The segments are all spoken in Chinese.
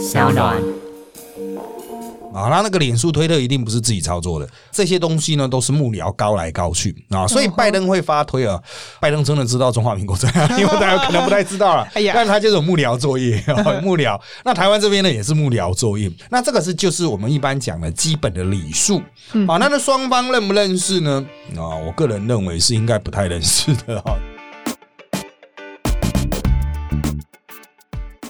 小暖。啊，那那个脸书、推特一定不是自己操作的，这些东西呢都是幕僚高来高去啊，所以拜登会发推啊，拜登真的知道中华民国这样，因为大家可能不太知道了，哎呀但他就是有幕僚作业，幕僚。那台湾这边呢也是幕僚作业，那这个是就是我们一般讲的基本的礼数啊，那那双方认不认识呢？啊，我个人认为是应该不太认识的哈。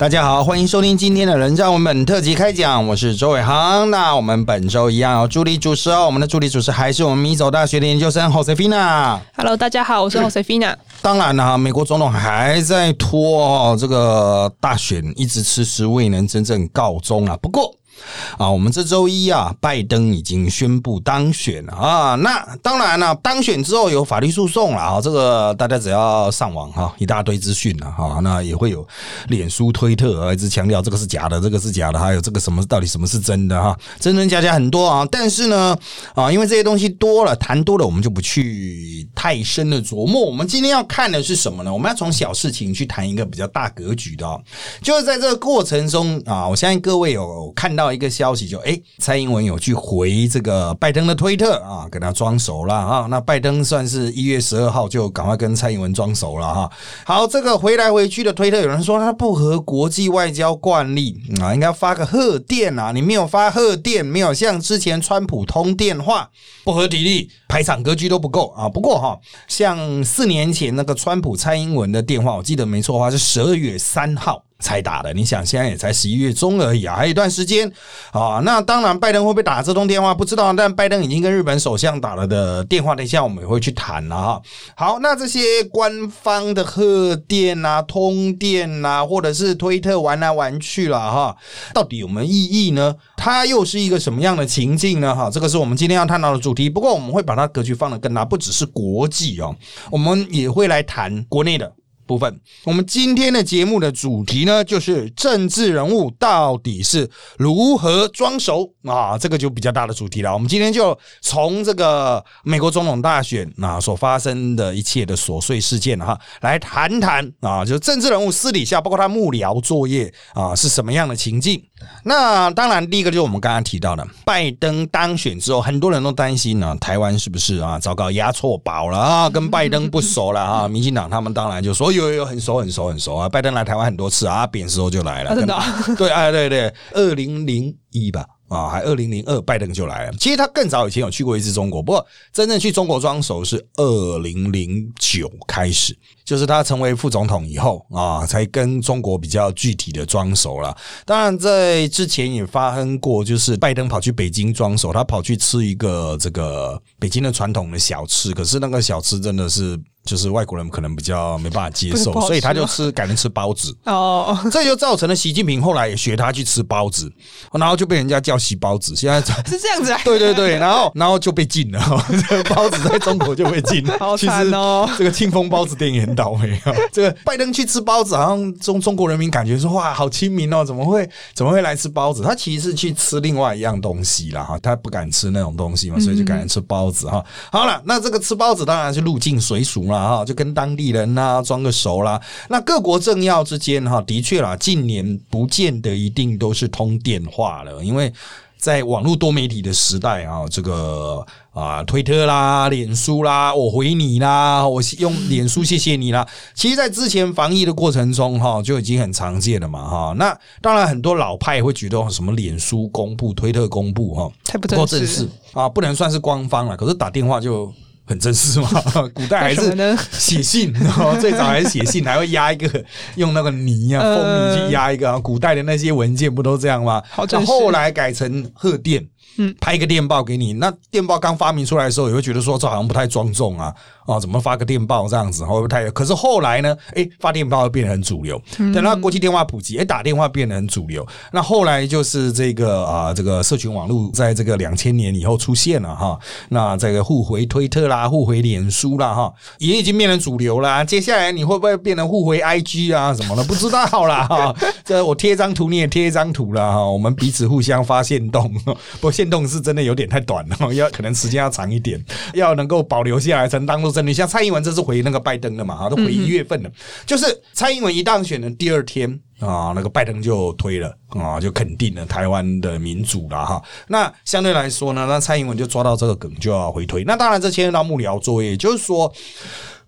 大家好，欢迎收听今天的人造文本特辑开讲，我是周伟航。那我们本周一样有助理主持哦，我们的助理主持还是我们米走大学的研究生 Josefina。Hello，大家好，我是 Josefina。当然了，美国总统还在拖哦，这个大选一直迟迟未能真正告终啊。不过。啊，我们这周一啊，拜登已经宣布当选了啊。那当然了，当选之后有法律诉讼了啊。这个大家只要上网哈，一大堆资讯了哈。那也会有脸书、推特啊，一直强调这个是假的，这个是假的，还有这个什么到底什么是真的哈，真真假假很多啊。但是呢，啊，因为这些东西多了，谈多了，我们就不去太深的琢磨。我们今天要看的是什么呢？我们要从小事情去谈一个比较大格局的、啊，就是在这个过程中啊，我相信各位有看到一个消息就，诶蔡英文有去回这个拜登的推特啊，跟他装熟了啊。那拜登算是一月十二号就赶快跟蔡英文装熟了哈。好，这个回来回去的推特，有人说他不合国际外交惯例啊，应该发个贺电啊，你没有发贺电，没有像之前川普通电话，不合体力，排场格局都不够啊。不过哈，像四年前那个川普蔡英文的电话，我记得没错的话是十二月三号。才打的，你想现在也才十一月中而已啊，还有一段时间啊。那当然，拜登会不会打这通电话不知道，但拜登已经跟日本首相打了的电话，等一下我们也会去谈了哈。好，那这些官方的贺电啊、通电啊，或者是推特玩来玩去了哈，到底有没有意义呢？它又是一个什么样的情境呢？哈，这个是我们今天要探讨的主题。不过我们会把它格局放得更大，不只是国际哦，我们也会来谈国内的。部分，我们今天的节目的主题呢，就是政治人物到底是如何装熟啊，这个就比较大的主题了。我们今天就从这个美国总统大选啊所发生的一切的琐碎事件哈，来谈谈啊，就政治人物私底下，包括他幕僚作业啊是什么样的情境。那当然，第一个就是我们刚刚提到的，拜登当选之后，很多人都担心呢、台湾是不是啊，糟糕押错宝了啊，跟拜登不熟了啊。民进党他们当然就所有有有有很熟很熟很熟啊，拜登来台湾很多次啊，扁时候就来了，啊真的对，哎 对对，二零零一吧。啊，还二零零二，拜登就来了。其实他更早以前有去过一次中国，不过真正去中国装熟是二零零九开始，就是他成为副总统以后啊，才跟中国比较具体的装熟了。当然，在之前也发生过，就是拜登跑去北京装熟，他跑去吃一个这个北京的传统的小吃，可是那个小吃真的是就是外国人可能比较没办法接受所以他就吃改成吃包子。哦，这就造成了习近平后来也学他去吃包子，然后就被人家叫洗包子。现在 是这样子啊？对对对，然后然后就被禁了，这 个包子在中国就被禁了。好其实惨哦这个庆丰包子店也很倒霉啊。这个拜登去吃包子，好像中中国人民感觉说哇，好亲民哦，怎么会怎么会来吃包子？他其实是去吃另外一样东西了哈，他不敢吃那种东西嘛，所以就改成吃包子哈。好了，那这个吃包子当然是入境随俗啦哈，就跟当地人呐、装个熟啦。那各国政要之间哈，的确啦，近年不见得一定都是通电话了，因为。在网络多媒体的时代啊，这个啊，推特啦、脸书啦，我回你啦，我用脸书谢谢你啦。其实，在之前防疫的过程中，哈，就已经很常见了嘛，哈。那当然，很多老派会觉得什么脸书公布、推特公布，哈，太不不够正式啊，不能算是官方了。可是打电话就很正式嘛，古代还是写信，哦最早还是写信，还会压一个用那个泥啊、嗯蜂泥去压一个啊。古代的那些文件不都这样吗？好正式那后来改成贺电。嗯，拍一个电报给你，那电报刚发明出来的时候，也会觉得说这好像不太庄重啊，哦，怎么发个电报这样子，会不会太？可是后来呢，诶，发电报变得很主流，等到国际电话普及，诶，打电话变得很主流。那后来就是这个啊，这个社群网络在这个两千年以后出现了哈，那这个互回推特啦，互回脸书啦哈，也已经变成主流啦。接下来你会不会变成互回 IG 啊什么的？不知道啦哈。这我贴一张图，你也贴一张图啦哈，我们彼此互相发现动，不过现动是真的有点太短了，要可能时间要长一点，要能够保留下来才能当做真的。像蔡英文这次回那个拜登的嘛，哈，都回一月份了，就是蔡英文一当选的第二天。啊，那个拜登就推了啊，就肯定了台湾的民主了哈。那相对来说呢，那蔡英文就抓到这个梗就要回推。那当然这牵涉到幕僚作业，就是说。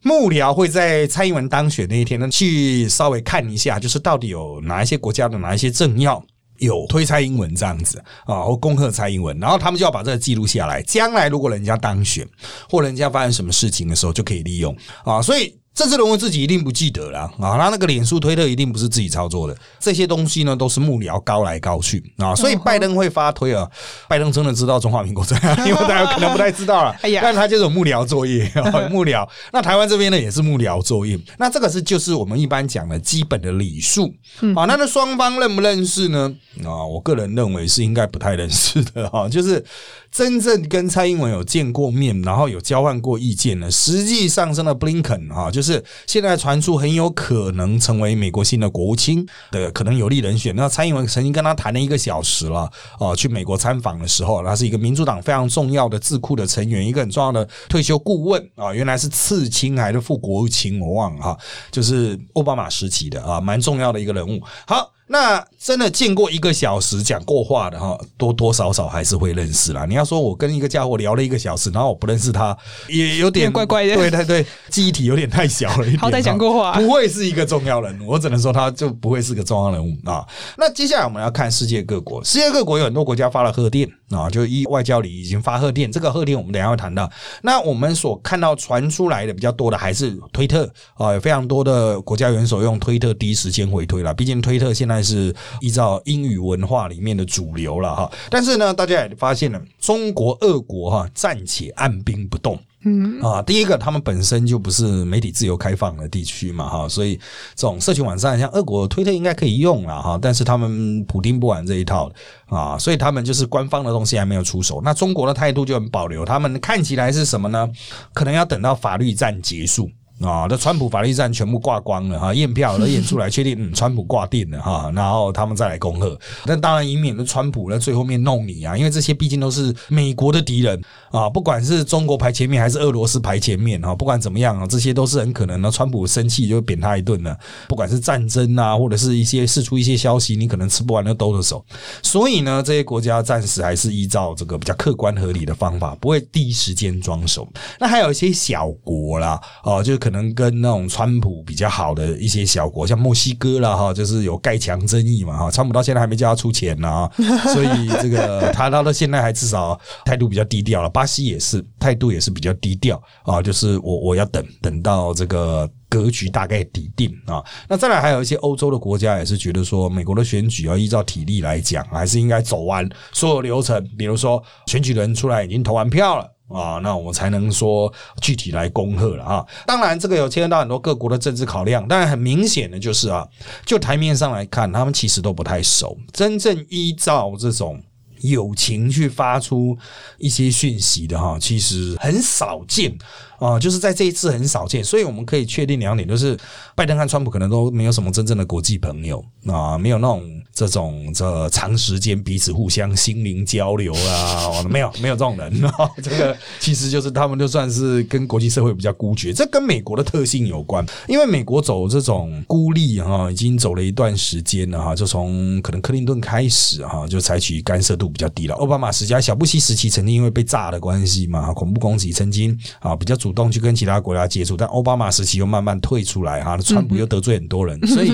幕僚会在蔡英文当选那一天呢，去稍微看一下，就是到底有哪一些国家的哪一些政要有推蔡英文这样子啊，或恭贺蔡英文，然后他们就要把这个记录下来，将来如果人家当选或人家发生什么事情的时候，就可以利用啊，所以。政治人物自己一定不记得了啊，他那个脸书推特一定不是自己操作的，这些东西呢都是幕僚高来高去啊，所以拜登会发推啊，拜登真的知道中华民国这样，因为大家可能不太知道了，哎呀，但他就是幕僚作业，幕僚。那台湾这边呢也是幕僚作业，那这个是就是我们一般讲的基本的礼数啊，那那双方认不认识呢？啊，我个人认为是应该不太认识的哈，就是真正跟蔡英文有见过面，然后有交换过意见呢，实际上升了布林肯啊，就。是现在传出很有可能成为美国新的国务卿的可能有利人选。那蔡英文曾经跟他谈了一个小时了，哦，去美国参访的时候，他是一个民主党非常重要的智库的成员，一个很重要的退休顾问啊，原来是次卿还是副国务卿，我忘了哈，就是奥巴马时期的啊，蛮重要的一个人物。好。那真的见过一个小时讲过话的哈，多多少少还是会认识啦。你要说我跟一个家伙聊了一个小时，然后我不认识他，也有点怪怪的。对对对，记忆体有点太小了一点。好歹讲过话，不会是一个重要人物。我只能说他就不会是个重要人物啊。那接下来我们要看世界各国，世界各国有很多国家发了贺电啊，就一外交里已经发贺电。这个贺电我们等下会谈到。那我们所看到传出来的比较多的还是推特啊，有非常多的国家元首用推特第一时间回推了。毕竟推特现在是依照。英语文化里面的主流了哈，但是呢，大家也发现了，中国、俄国哈暂且按兵不动。嗯啊，第一个，他们本身就不是媒体自由开放的地区嘛哈，所以这种社群网站，像俄国推特应该可以用了哈，但是他们普丁不玩这一套啊，所以他们就是官方的东西还没有出手。那中国的态度就很保留，他们看起来是什么呢？可能要等到法律战结束。啊，那川普法律战全部挂光了哈，验票都验出来，确定嗯，川普挂定了哈，然后他们再来恭贺。但当然，以免的川普在最后面弄你啊，因为这些毕竟都是美国的敌人啊，不管是中国排前面还是俄罗斯排前面哈，不管怎么样啊，这些都是很可能的。川普生气就扁他一顿了，不管是战争啊，或者是一些释出一些消息，你可能吃不完就兜着手。所以呢，这些国家暂时还是依照这个比较客观合理的方法，不会第一时间装手。那还有一些小国啦，哦，就可。能跟那种川普比较好的一些小国，像墨西哥啦哈，就是有盖墙争议嘛哈，川普到现在还没叫他出钱呢，所以这个他到现在还至少态度比较低调了。巴西也是态度也是比较低调啊，就是我我要等等到这个格局大概底定啊。那再来还有一些欧洲的国家也是觉得说，美国的选举要依照体力来讲，还是应该走完所有流程，比如说选举人出来已经投完票了。啊，那我们才能说具体来恭贺了啊！当然，这个有牵涉到很多各国的政治考量，但很明显的就是啊，就台面上来看，他们其实都不太熟。真正依照这种友情去发出一些讯息的哈，其实很少见。啊，就是在这一次很少见，所以我们可以确定两点，就是拜登和川普可能都没有什么真正的国际朋友啊，没有那种这种这长时间彼此互相心灵交流啊，没有没有这种人啊。这个其实就是他们就算是跟国际社会比较孤绝，这跟美国的特性有关，因为美国走这种孤立哈，已经走了一段时间了哈，就从可能克林顿开始哈，就采取干涉度比较低了。奥巴马时期、小布希时期曾经因为被炸的关系嘛，恐怖攻击曾经啊比较主。动去跟其他国家接触，但奥巴马时期又慢慢退出来哈，川普又得罪很多人，所以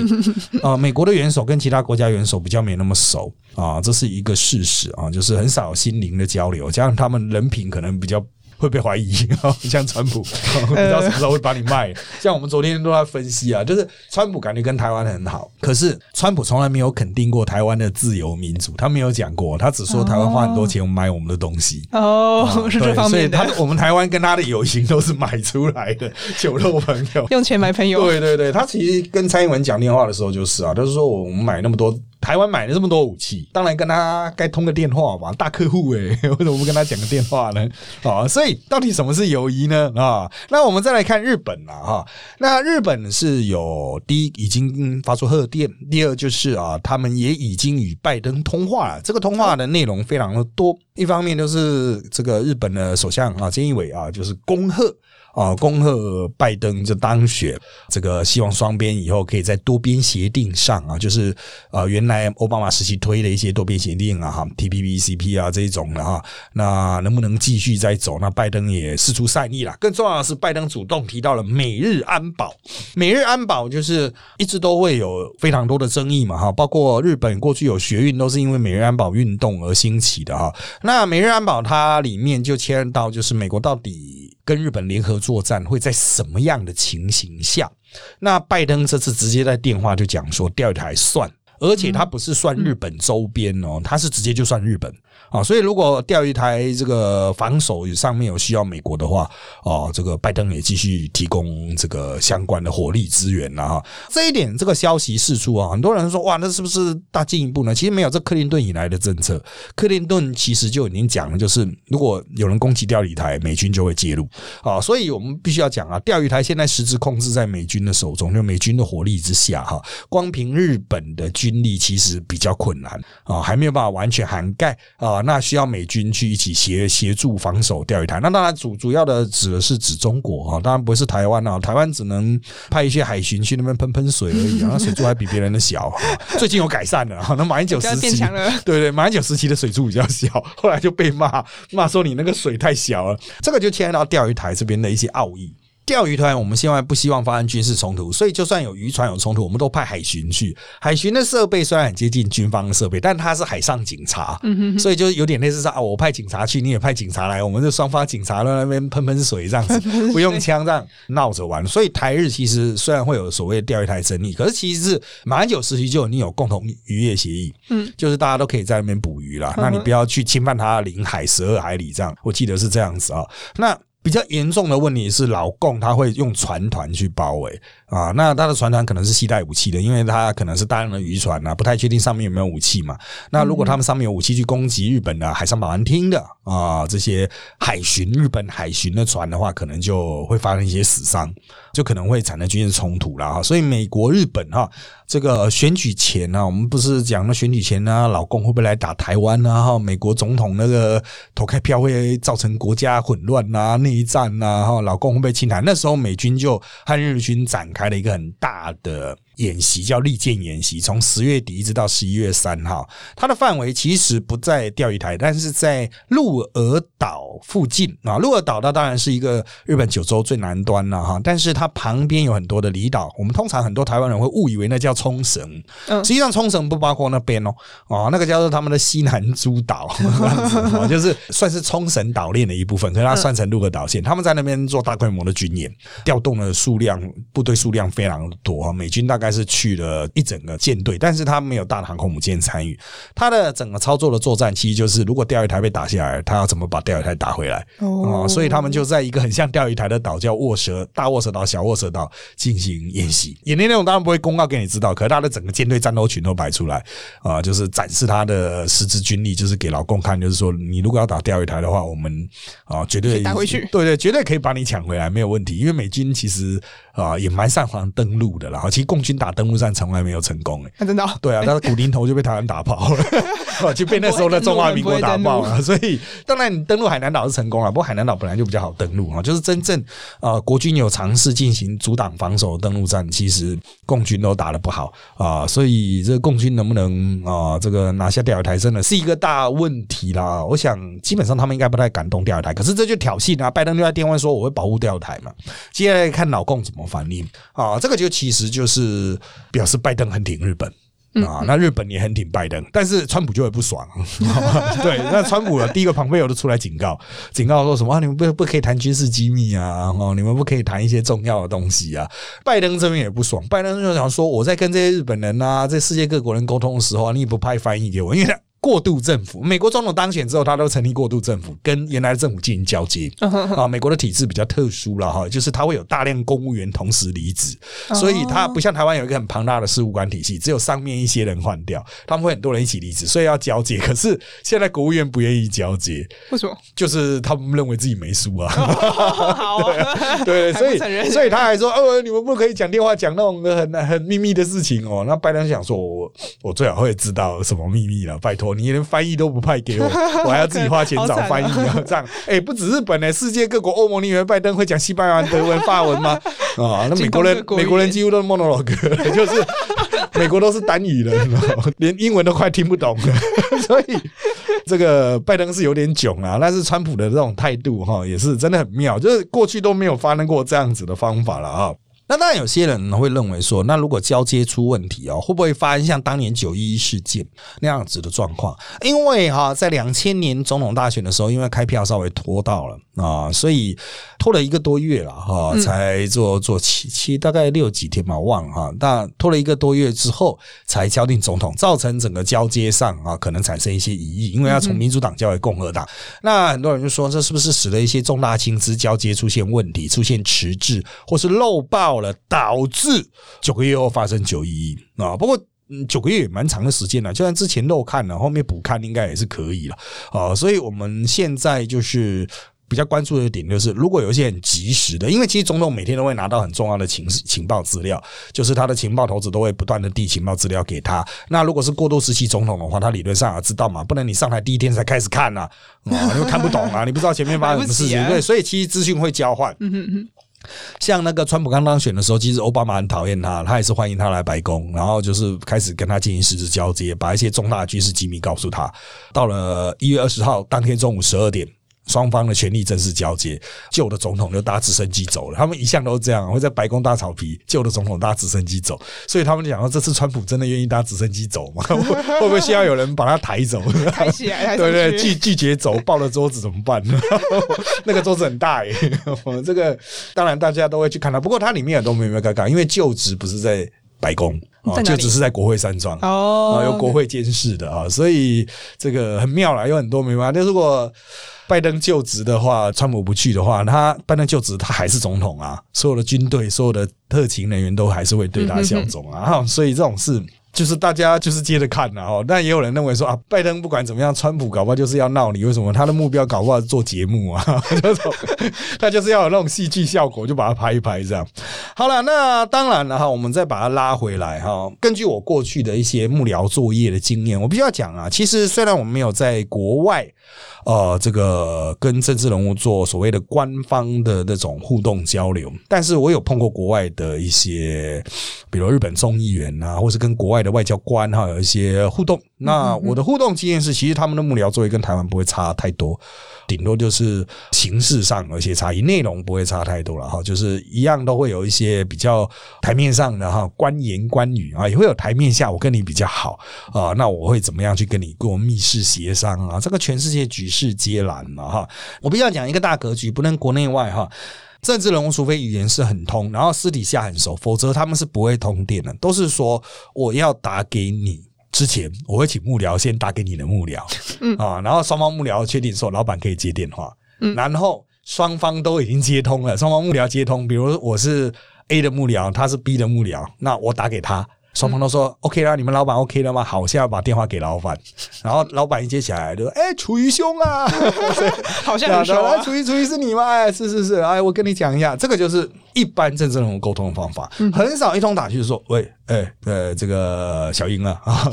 啊，美国的元首跟其他国家元首比较没那么熟啊，这是一个事实啊，就是很少心灵的交流，加上他们人品可能比较。会被怀疑，像川普 不知道什么时候会把你卖。像我们昨天都在分析啊，就是川普感觉跟台湾很好，可是川普从来没有肯定过台湾的自由民主，他没有讲过，他只说台湾花很多钱买我们的东西。哦，是这方面的。所以他我们台湾跟他的友情都是买出来的酒肉朋友，用钱买朋友。对对对，他其实跟蔡英文讲电话的时候就是啊，就是说我们买那么多。台湾买了这么多武器，当然跟他该通个电话吧，大客户哎，为什么不跟他讲个电话呢？啊，所以到底什么是友谊呢？啊，那我们再来看日本了哈。那日本是有第一已经发出贺电，第二就是啊，他们也已经与拜登通话了。这个通话的内容非常的多，一方面就是这个日本的首相啊，菅义伟啊，就是恭贺。啊，恭贺拜登就当选，这个希望双边以后可以在多边协定上啊，就是呃原来奥巴马时期推的一些多边协定啊，哈，T P P C P 啊这一种的哈，那能不能继续再走？那拜登也示出善意了。更重要的是，拜登主动提到了美日安保，美日安保就是一直都会有非常多的争议嘛，哈，包括日本过去有学运都是因为美日安保运动而兴起的哈。那美日安保它里面就牵到就是美国到底。跟日本联合作战会在什么样的情形下？那拜登这次直接在电话就讲说钓鱼台算，而且它不是算日本周边哦，它是直接就算日本。啊，所以如果钓鱼台这个防守上面有需要美国的话，哦，这个拜登也继续提供这个相关的火力资源了哈。这一点这个消息释出啊，很多人说哇，那是不是大进一步呢？其实没有，这克林顿以来的政策，克林顿其实就已经讲了，就是如果有人攻击钓鱼台，美军就会介入啊。所以我们必须要讲啊，钓鱼台现在实质控制在美军的手中，就美军的火力之下哈。光凭日本的军力其实比较困难啊，还没有办法完全涵盖啊。那需要美军去一起协协助防守钓鱼台。那当然主主要的指的是指中国啊，当然不是台湾啊。台湾只能派一些海巡去那边喷喷水而已啊，水柱还比别人的小。最近有改善了，那马英九时期，对对，马英九时期的水柱比较小，后来就被骂骂说你那个水太小了。这个就牵到钓鱼台这边的一些奥义。钓鱼团，我们现在不希望发生军事冲突，所以就算有渔船有冲突，我们都派海巡去。海巡的设备虽然很接近军方的设备，但它是海上警察，所以就有点类似说啊，我派警察去，你也派警察来，我们就双方警察在那边喷喷水这样子，不用枪这样闹着玩。所以台日其实虽然会有所谓的钓鱼台争议，可是其实是马英九时期就已经有共同渔业协议，嗯，就是大家都可以在那边捕鱼了，那你不要去侵犯他的领海十二海里这样，我记得是这样子啊，那。比较严重的问题是，老共他会用船团去包围。啊，那他的船团可能是携带武器的，因为他可能是大量的渔船啊，不太确定上面有没有武器嘛。那如果他们上面有武器去攻击日本的海上保安厅的啊，这些海巡日本海巡的船的话，可能就会发生一些死伤。就可能会产生军事冲突了哈，所以美国、日本哈，这个选举前呢，我们不是讲了选举前呢，老公会不会来打台湾呢？哈，美国总统那个投开票会造成国家混乱呐、内战呐？哈，老公会不会侵台？那时候美军就和日军展开开了一个很大的。演习叫利剑演习，从十月底一直到十一月三号，它的范围其实不在钓鱼台，但是在鹿儿岛附近啊。鹿儿岛它当然是一个日本九州最南端了哈，但是它旁边有很多的离岛。我们通常很多台湾人会误以为那叫冲绳，实际上冲绳不包括那边哦，哦，那个叫做他们的西南诸岛，就是算是冲绳岛链的一部分，可是它算成鹿儿岛线。他们在那边做大规模的军演，调动的数量部队数量非常多啊，美军大概。是去了一整个舰队，但是他没有大的航空母舰参与。他的整个操作的作战，其实就是如果钓鱼台被打下来，他要怎么把钓鱼台打回来？哦，所以他们就在一个很像钓鱼台的岛，叫卧蛇大卧蛇岛、小卧蛇岛进行演习。演练内容当然不会公告给你知道，可是他的整个舰队战斗群都摆出来啊，就是展示他的实质军力，就是给老公看，就是说你如果要打钓鱼台的话，我们啊绝对打回去，对对，绝对可以把你抢回来，没有问题。因为美军其实啊也蛮擅长登陆的啦，其实共军。打登陆战从来没有成功哎，真的？对啊，但是古林头就被台湾打爆了，就被那时候的中华民国打爆了。所以当然你登陆海南岛是成功了，不过海南岛本来就比较好登陆啊。就是真正呃国军有尝试进行阻挡防守登陆战，其实共军都打得不好啊。所以这个共军能不能啊这个拿下钓鱼台，真的是一个大问题啦。我想基本上他们应该不太敢动钓鱼台，可是这就挑衅啊！拜登就在电话说我会保护钓鱼台嘛。接下来看老共怎么反应啊？这个就其实就是。表示拜登很挺日本啊，那日本也很挺拜登，但是川普就会不爽。对，那川普的第一个庞贝友都出来警告，警告说什么？你们不不可以谈军事机密啊，哦，你们不可以谈一些重要的东西啊。拜登这边也不爽，拜登就想说，我在跟这些日本人啊，在世界各国人沟通的时候，你也不派翻译给我，因为。过渡政府，美国总统当选之后，他都成立过渡政府，跟原来的政府进行交接。啊，美国的体制比较特殊了哈，就是他会有大量公务员同时离职，所以他不像台湾有一个很庞大的事务官体系，只有上面一些人换掉，他们会很多人一起离职，所以要交接。可是现在国务院不愿意交接，为什么？就是他们认为自己没输啊。好，对，所以所以他还说，哦，你们不可以讲电话讲那种很很秘密的事情哦。那拜登想说，我我最好会知道什么秘密了，拜托。头，你连翻译都不派给我，我还要自己花钱找翻译啊！这样，哎，不止日本呢，世界各国，欧盟你以为拜登会讲西班牙、德文、法文吗？啊，那美国人，美国人几乎都是 monologue，就是美国都是单语的，连英文都快听不懂了。所以这个拜登是有点囧啊，但是川普的这种态度哈，也是真的很妙，就是过去都没有发生过这样子的方法了啊。那当然，有些人会认为说，那如果交接出问题哦，会不会发生像当年九一一事件那样子的状况？因为哈，在两千年总统大选的时候，因为开票稍微拖到了啊，所以拖了一个多月了哈，才做做七七大概六几天嘛，忘了哈。但拖了一个多月之后才敲定总统，造成整个交接上啊，可能产生一些疑义，因为要从民主党交给共和党。那很多人就说，这是不是使得一些重大薪资交接出现问题，出现迟滞或是漏报？了，导致九个月后发生九一一啊。不过九个月也蛮长的时间了，就算之前漏看了，后面补看应该也是可以了啊。所以我们现在就是比较关注的点，就是如果有一些很及时的，因为其实总统每天都会拿到很重要的情情报资料，就是他的情报头子都会不断的递情报资料给他。那如果是过渡时期总统的话，他理论上也知道嘛，不能你上台第一天才开始看呐，啊，你看不懂啊，你不知道前面发生什么事情，对，所以其实资讯会交换。像那个川普刚当选的时候，其实奥巴马很讨厌他，他也是欢迎他来白宫，然后就是开始跟他进行实质交接，把一些重大军事机密告诉他。到了一月二十号当天中午十二点。双方的权力正式交接，旧的总统就搭直升机走了。他们一向都是这样，会在白宫搭草皮，旧的总统搭直升机走。所以他们讲说，这次川普真的愿意搭直升机走吗？会不会需要有人把他抬走？抬起来，对对，拒拒绝走，抱了桌子怎么办？那个桌子很大耶。这个当然大家都会去看他，不过它里面都没有尴尬，因为就职不是在白宫啊。就只是在国会山庄哦，有国会监视的啊，所以这个很妙了，有很多没办法。但如果拜登就职的话，川普不去的话，他拜登就职，他还是总统啊，所有的军队、所有的特勤人员都还是会对他效忠啊。所以这种事就是大家就是接着看了哦。但也有人认为说啊，拜登不管怎么样，川普搞不好就是要闹你，为什么？他的目标搞不好是做节目啊，他就是要有那种戏剧效果，就把它拍一拍这样。好了，那当然了哈，我们再把它拉回来哈。根据我过去的一些幕僚作业的经验，我必须要讲啊，其实虽然我们没有在国外。呃，这个跟政治人物做所谓的官方的那种互动交流，但是我有碰过国外的一些，比如日本众议员啊，或是跟国外的外交官哈有一些互动。那我的互动经验是，其实他们的幕僚作业跟台湾不会差太多。顶多就是形式上有些差异，内容不会差太多了哈，就是一样都会有一些比较台面上的哈官言官语啊，也会有台面下我跟你比较好啊，那我会怎么样去跟你过密室协商啊？这个全世界举世皆然嘛哈。我必须要讲一个大格局，不能国内外哈，政治人物除非语言是很通，然后私底下很熟，否则他们是不会通电的。都是说我要打给你。之前我会请幕僚先打给你的幕僚，嗯。啊，然后双方幕僚确定说老板可以接电话，嗯，然后双方都已经接通了，双方幕僚接通，比如我是 A 的幕僚，他是 B 的幕僚，那我打给他。双方都说 OK 啦，你们老板 OK 了吗？好，我现在把电话给老板，然后老板一接起来就说：“哎，楚瑜兄啊，好像楚瑜，楚瑜是你吗？哎，是是是，哎，我跟你讲一下，这个就是一般政治人物沟通的方法，很少一通打去说，喂，哎，呃，这个小英啊，啊，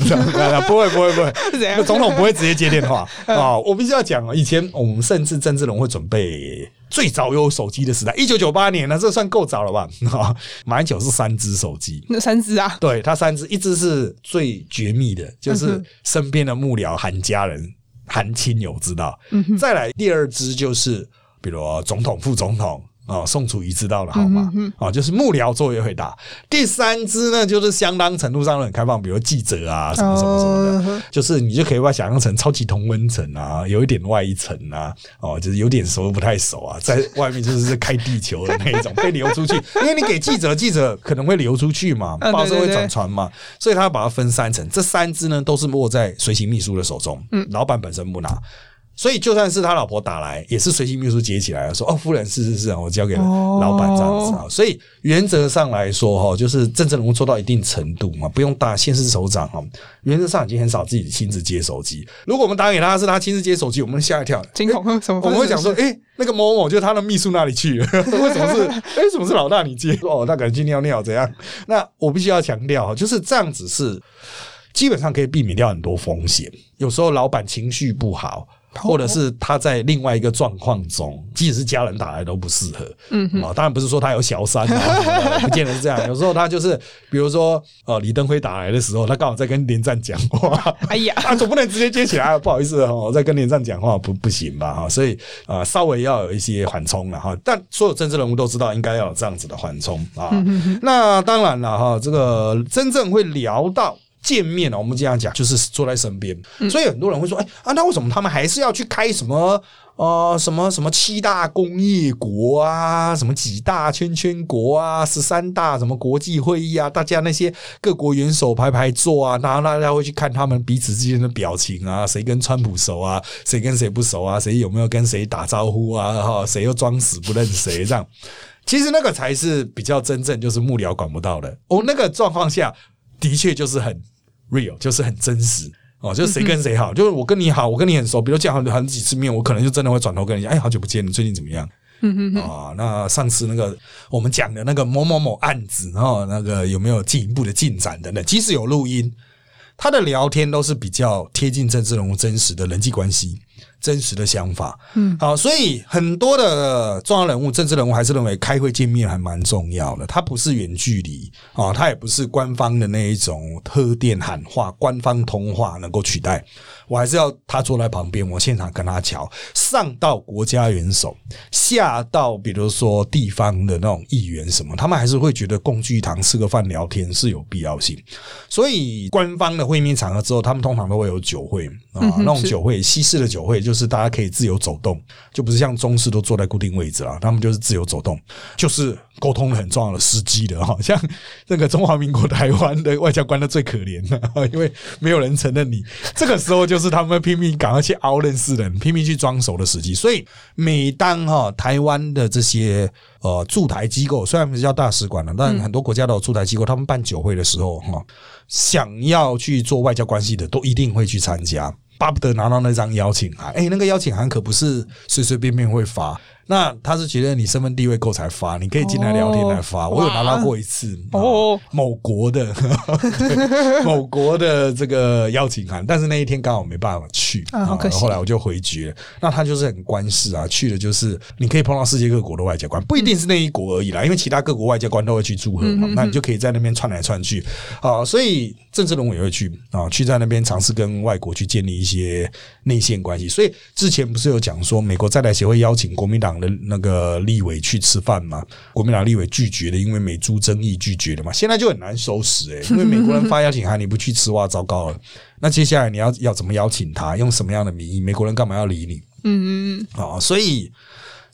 不会不会不会，总统不会直接接电话。啊，我必须要讲啊，以前我们甚至政治人物会准备。最早有手机的时代，一九九八年呢，这算够早了吧？马英九是三只手机，那三只啊？对他三只，一只是最绝密的，就是身边的幕僚含家人、含亲友知道。再来第二只就是，比如总统、副总统。哦，宋楚瑜知道了好吗？哦，就是幕僚作业会打。第三支呢，就是相当程度上很开放，比如记者啊，什么什么什么的，就是你就可以把它想象成超级同温层啊，有一点外一层啊，哦，就是有点熟不太熟啊，在外面就是开地球的那一种 被流出去，因为你给记者，记者可能会流出去嘛，报社会转传嘛，所以他把它分三层，这三支呢都是握在随行秘书的手中，嗯，老板本身不拿。所以就算是他老婆打来，也是随行秘书接起来了，说：“哦，夫人，是是是，我交给老板这样子啊。”所以原则上来说，哈，就是政治人物做到一定程度嘛，不用大县市首长哈，原则上已经很少自己亲自接手机。如果我们打给他是他亲自接手机，我们吓一跳，惊恐什么？我们会想说：“哎，那个某某就是他的秘书那里去了，为什么是？哎，什么是老大你接？哦，他可能去尿尿怎样？那我必须要强调，就是这样子是。”基本上可以避免掉很多风险。有时候老板情绪不好。或者是他在另外一个状况中，即使是家人打来都不适合。嗯，啊，当然不是说他有小三啊，不见得是这样。有时候他就是，比如说，呃，李登辉打来的时候，他刚好在跟连战讲话。哎呀，啊，总不能直接接起来，不好意思哈，我在跟连战讲话，不不行吧？哈，所以啊，稍微要有一些缓冲了哈。但所有政治人物都知道，应该要有这样子的缓冲啊。那当然了哈，这个真正会聊到。见面了，我们这样讲，就是坐在身边，所以很多人会说：“哎啊，那为什么他们还是要去开什么呃什么什么七大工业国啊，什么几大圈圈国啊，十三大什么国际会议啊？大家那些各国元首排排坐啊，然后大家会去看他们彼此之间的表情啊，谁跟川普熟啊，谁跟谁不熟啊，谁有没有跟谁打招呼啊？哈，谁又装死不认谁这样？其实那个才是比较真正就是幕僚管不到的。哦，那个状况下的确就是很。Real 就是很真实哦，就是谁跟谁好，就是我跟你好，我跟你很熟，比如见好很几次面，我可能就真的会转头跟你讲，哎，好久不见，你最近怎么样？啊，那上次那个我们讲的那个某某某案子，然后那个有没有进一步的进展等等，即使有录音，他的聊天都是比较贴近政治人物真实的人际关系。真实的想法，嗯，好，所以很多的重要人物、政治人物还是认为开会见面还蛮重要的。他不是远距离啊，他也不是官方的那一种特电喊话、官方通话能够取代。我还是要他坐在旁边，我现场跟他瞧。上到国家元首，下到比如说地方的那种议员什么，他们还是会觉得共聚一堂吃个饭聊天是有必要性。所以官方的会面场合之后，他们通常都会有酒会啊，那种酒会西式的酒会。就是大家可以自由走动，就不是像中式都坐在固定位置了。他们就是自由走动，就是沟通很重要的时机的哈。像那个中华民国台湾的外交官的最可怜的，因为没有人承认你。这个时候就是他们拼命赶快去熬认识人，拼命去装熟的时机。所以每当哈台湾的这些呃驻台机构，虽然不是叫大使馆了，但很多国家都有驻台机构，他们办酒会的时候哈，想要去做外交关系的，都一定会去参加。巴不得拿到那张邀请函，哎，那个邀请函可不是随随便便会发。那他是觉得你身份地位够才发，你可以进来聊天来发。我有拿到过一次哦，某国的 某国的这个邀请函，但是那一天刚好没办法去啊，后来我就回绝。那他就是很官事啊，去的就是你可以碰到世界各国的外交官，不一定是那一国而已啦，因为其他各国外交官都会去祝贺嘛，那你就可以在那边窜来窜去啊。所以政治人物也会去啊，去在那边尝试跟外国去建立一些内线关系。所以之前不是有讲说，美国在台协会邀请国民党。的那个立委去吃饭嘛？国民党立委拒绝的，因为美猪争议拒绝的嘛。现在就很难收拾哎，因为美国人发邀请函，你不去吃哇，糟糕了。那接下来你要要怎么邀请他？用什么样的名义？美国人干嘛要理你？嗯嗯嗯。啊，所以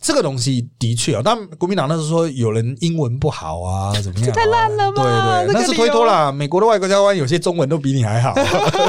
这个东西的确啊，但国民党那时候说有人英文不好啊，怎么样？太烂了吧！对对，那是推脱啦。美国的外交官有些中文都比你还好。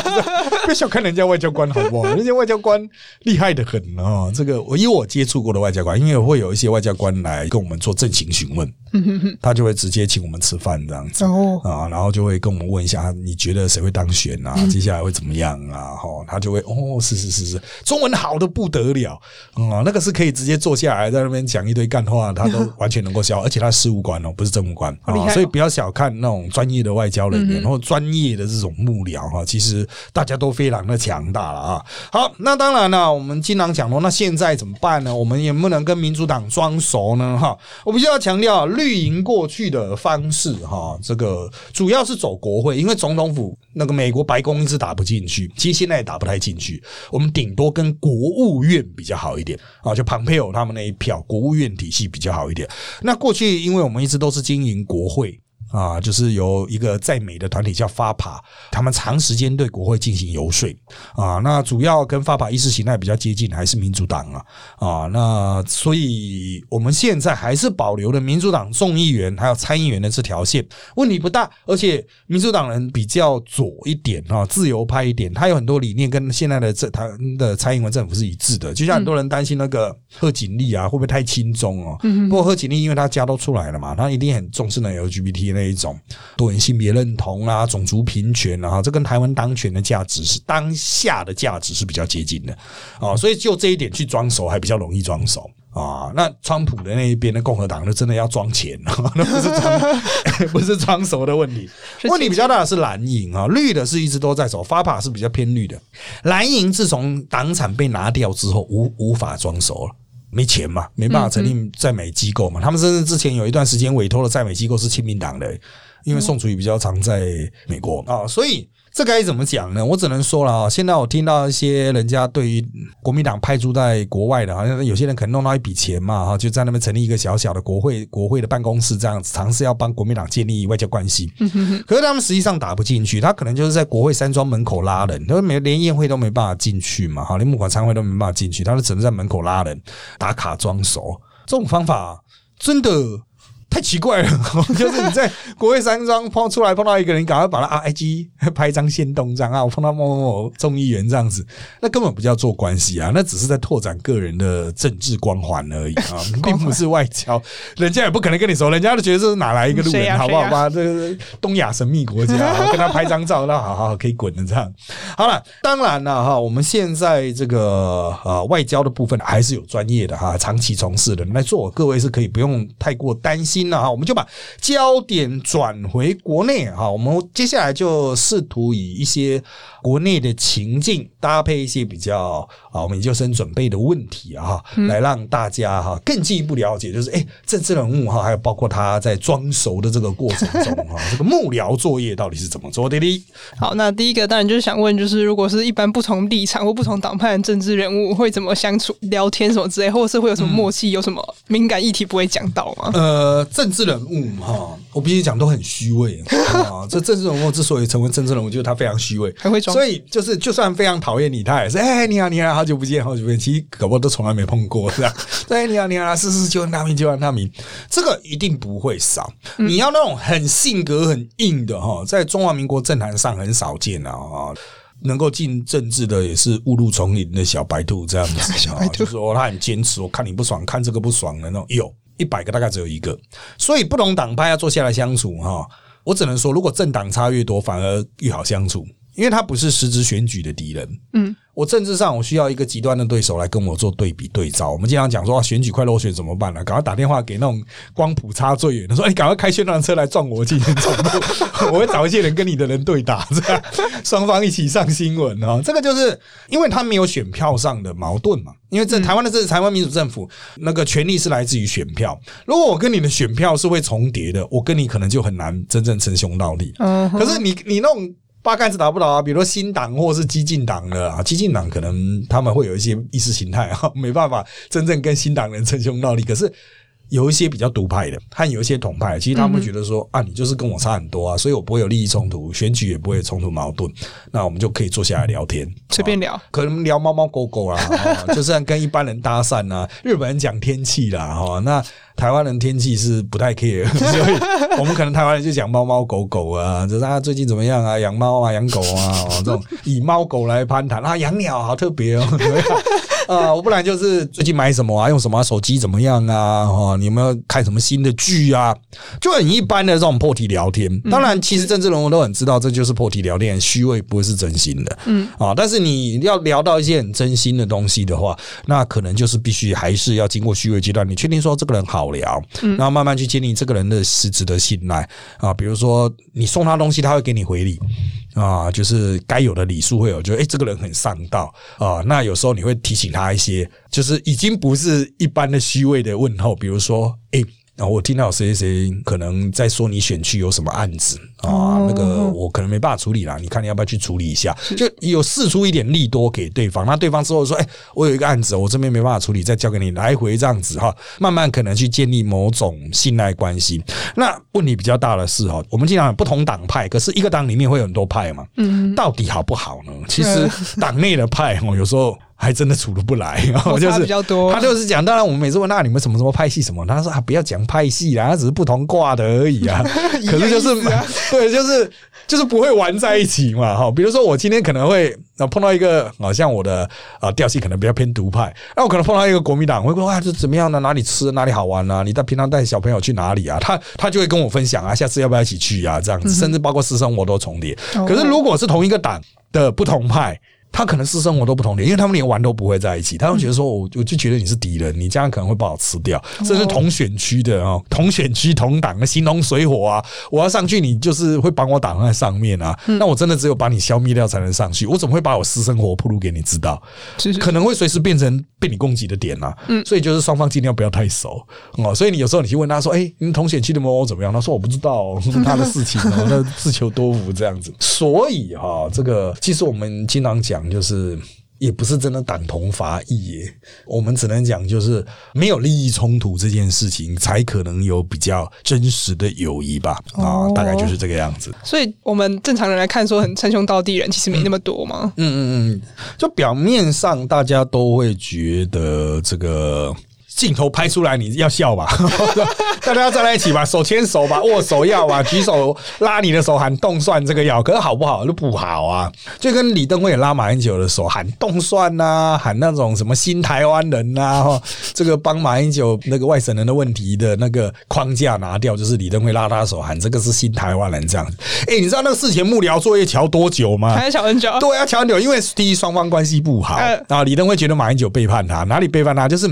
别小看人家外交官好不好？人家外交官厉害的很哦。这个我以我接触过的外交官，因为会有一些外交官来跟我们做正形询问，他就会直接请我们吃饭这样子啊，然后就会跟我们问一下，你觉得谁会当选啊？接下来会怎么样啊？哈，他就会哦，是是是是，中文好的不得了啊，那个是可以直接坐下来在那边讲一堆干话，他都 完全能够消，而且他事务官哦，不是政务官啊，所以不要小看那种专业的外交人员，然后专业的这种幕僚哈，其实大家都。非常的强大了啊！好，那当然了，我们经常讲说，那现在怎么办呢？我们能不能跟民主党装熟呢？哈，我必须要强调，绿营过去的方式哈，这个主要是走国会，因为总统府那个美国白宫一直打不进去，其实现在也打不太进去。我们顶多跟国务院比较好一点啊，就庞佩奥他们那一票，国务院体系比较好一点。那过去，因为我们一直都是经营国会。啊，就是有一个在美的团体叫发爬，他们长时间对国会进行游说啊。那主要跟发爬意识形态比较接近，还是民主党啊啊。那所以我们现在还是保留了民主党众议员还有参议员的这条线，问题不大。而且民主党人比较左一点啊，自由派一点，他有很多理念跟现在的这他的蔡英文政府是一致的。就像很多人担心那个贺锦丽啊，会不会太轻松哦？不过贺锦丽因为他家都出来了嘛，他一定很重视那 LGBT 那。一种多元性别认同啊，种族平权啊，这跟台湾当权的价值是当下的价值是比较接近的啊，所以就这一点去装熟还比较容易装熟啊，那川普的那一边的共和党，那真的要装钱，那不是装 不是装熟的问题。是问题比较大的是蓝营啊，绿的是一直都在走，发法是比较偏绿的。蓝营自从党产被拿掉之后，无无法装熟了。没钱嘛，没办法成立在美机构嘛。他们甚至之前有一段时间委托的在美机构是亲民党的，因为宋楚瑜比较常在美国。啊，所以这该怎么讲呢？我只能说了啊，现在我听到一些人家对于国民党派驻在国外的，好像有些人可能弄到一笔钱嘛，哈，就在那边成立一个小小的国会国会的办公室，这样子尝试要帮国民党建立外交关系。可是他们实际上打不进去，他可能就是在国会山庄门口拉人，他没连宴会都没办法进去嘛，哈，连募款参会都没办法进去，他就只能在门口拉人打卡装熟。这种方法真的。太奇怪了，就是你在国会山庄碰出来碰到一个人，赶快把他啊 IG 拍一张先动张啊，我碰到某某某众议员这样子，那根本不叫做关系啊，那只是在拓展个人的政治光环而已啊，并不是外交，人家也不可能跟你说，人家都觉得这是哪来一个路人，啊好不好？谁啊把这个东亚神秘国家跟他拍张照，那好好好可以滚的这样。好了，当然了哈，我们现在这个呃外交的部分还是有专业的哈，长期从事的人来做，各位是可以不用太过担心了哈。我们就把焦点转回国内哈，我们接下来就试图以一些国内的情境搭配一些比较啊我们研究生准备的问题啊哈，来让大家哈更进一步了解，就是哎政治人物哈，还有包括他在装熟的这个过程中哈，这个幕僚作业到底是怎么做的呢？好，那第一个当然就是想问，就是如果是一般不同立场或不同党派的政治人物，会怎么相处、聊天什么之类，或者是会有什么默契，有什么敏感议题不会讲到吗？呃，政治人物哈，我必须讲都很虚伪啊。这政治人物之所以成为政治人物，就是他非常虚伪，很会装所以就是就算非常讨厌你，他也是哎你好你好，好久不见好久不见。其实搞不好都从来没碰过这样。哎你好你好，是是就按他名就按他名，这个一定不会少。你要那种很性格很硬的哈，在中华民国政坛上很少见啊。能够进政治的也是误入丛林的小白兔这样子，小白兔就是说他很坚持，我看你不爽，看这个不爽的那种，有一百个大概只有一个，所以不同党派要坐下来相处哈，我只能说，如果政党差越多，反而越好相处，因为他不是实质选举的敌人。嗯，我政治上我需要一个极端的对手来跟我做对比对照。我们经常讲说、啊选举快落选怎么办呢、赶快打电话给那种光谱差最远的，说：“哎，赶快开宣传车来撞我进行总部，我会找一些人跟你的人对打，这样 双方一起上新闻啊。”这个就是因为他没有选票上的矛盾嘛。因为这台湾的这是台湾民主政府，那个权力是来自于选票。如果我跟你的选票是会重叠的，我跟你可能就很难真正称兄道弟。嗯，可是你你那种八竿子打不着啊，比如说新党或是激进党的啊，激进党可能他们会有一些意识形态啊，没办法真正跟新党人称兄道弟。可是有一些比较独派的，和有一些统派，其实他们会觉得说、啊，你就是跟我差很多啊，所以我不会有利益冲突，选举也不会有冲突矛盾，那我们就可以坐下来聊天，随便聊。可能聊猫猫狗狗啦，哦就算跟一般人搭讪啊。日本人讲天气啦，哈，那台湾人天气是不太 care，所以我们可能台湾人就讲猫猫狗狗啊，就是啊最近怎么样啊，养猫啊，养狗啊，哦，这种以猫狗来攀谈啊，养鸟好特别哦？啊，我不然就是最近买什么啊，用什么手机怎么样啊？哈，你有没有看什么新的剧啊？就很一般的这种破题聊天。当然，其实政治人物都很知道，这就是破题聊天，虚伪不会是真心的。嗯啊，但是你要聊到一些很真心的东西的话，那可能就是必须还是要经过虚伪阶段。你确定说这个人好聊，然后慢慢去建立这个人的实质的信赖啊。比如说你送他东西，他会给你回礼。啊，就是该有的礼数会有，就哎、诶这个人很上道啊。那有时候你会提醒他一些，就是已经不是一般的虚伪的问候，比如说，哎、然后我听到谁谁谁可能在说你选区有什么案子啊，那个我可能没办法处理啦，你看你要不要去处理一下？就有试出一点利多给对方，那对方之后说，哎、我有一个案子，我这边没办法处理，再交给你，来回这样子哈，慢慢可能去建立某种信赖关系。那问题比较大的是哈，我们经常有不同党派，可是一个党里面会有很多派嘛，嗯，到底好不好呢？其实党内的派哦，有时候。还真的处得不来，然后就是比较多他就是讲，当然我们每次问那你们什么什么派系什么，他说啊不要讲派系啦，他只是不同挂的而已啊。可是就是 对，就是就是不会玩在一起嘛。哈，比如说我今天可能会啊碰到一个好像我的啊调性可能比较偏独派，那我可能碰到一个国民党，我会说哇这怎么样呢？哪里吃哪里好玩啊？你在平常带小朋友去哪里啊？他他就会跟我分享啊，下次要不要一起去啊？这样子，甚至包括私生活都重叠。可是如果是同一个党的不同派。他可能私生活都不同点，因为他们连玩都不会在一起。他们觉得说，我我就觉得你是敌人，你这样可能会把我吃掉。这是同选区的哦，同选区同党的形同水火啊！我要上去，你就是会把我挡在上面啊。那我真的只有把你消灭掉才能上去。我怎么会把我私生活铺路给你知道？可能会随时变成被你攻击的点啊。嗯，所以就是双方尽量不要太熟哦。所以你有时候你去问他说：“哎，你同选区的某某怎么样？”他说：“我不知道，是 他的事情哦，那自求多福这样子。”所以哈，这个其实我们经常讲。就是也不是真的党同伐异耶，我们只能讲就是没有利益冲突这件事情，才可能有比较真实的友谊吧。啊，大概就是这个样子。所以，我们正常人来看，说很称兄道弟人，其实没那么多嘛。嗯嗯嗯，就表面上大家都会觉得这个。镜头拍出来，你要笑吧？大家要站在一起吧，手牵手吧，握手要吧，举手拉你的手喊动算，这个要，可是好不好就不好啊。就跟李登辉也拉马英九的手喊动算呐，喊那种什么新台湾人呐，这个帮马英九那个外省人的问题的那个框架拿掉，就是李登辉拉他手喊这个是新台湾人这样子。哎，你知道那个事前幕僚作业调多久吗？还要调很久。对要调很久，因为第一双方关系不好，然后李登辉觉得马英九背叛他，哪里背叛他？就是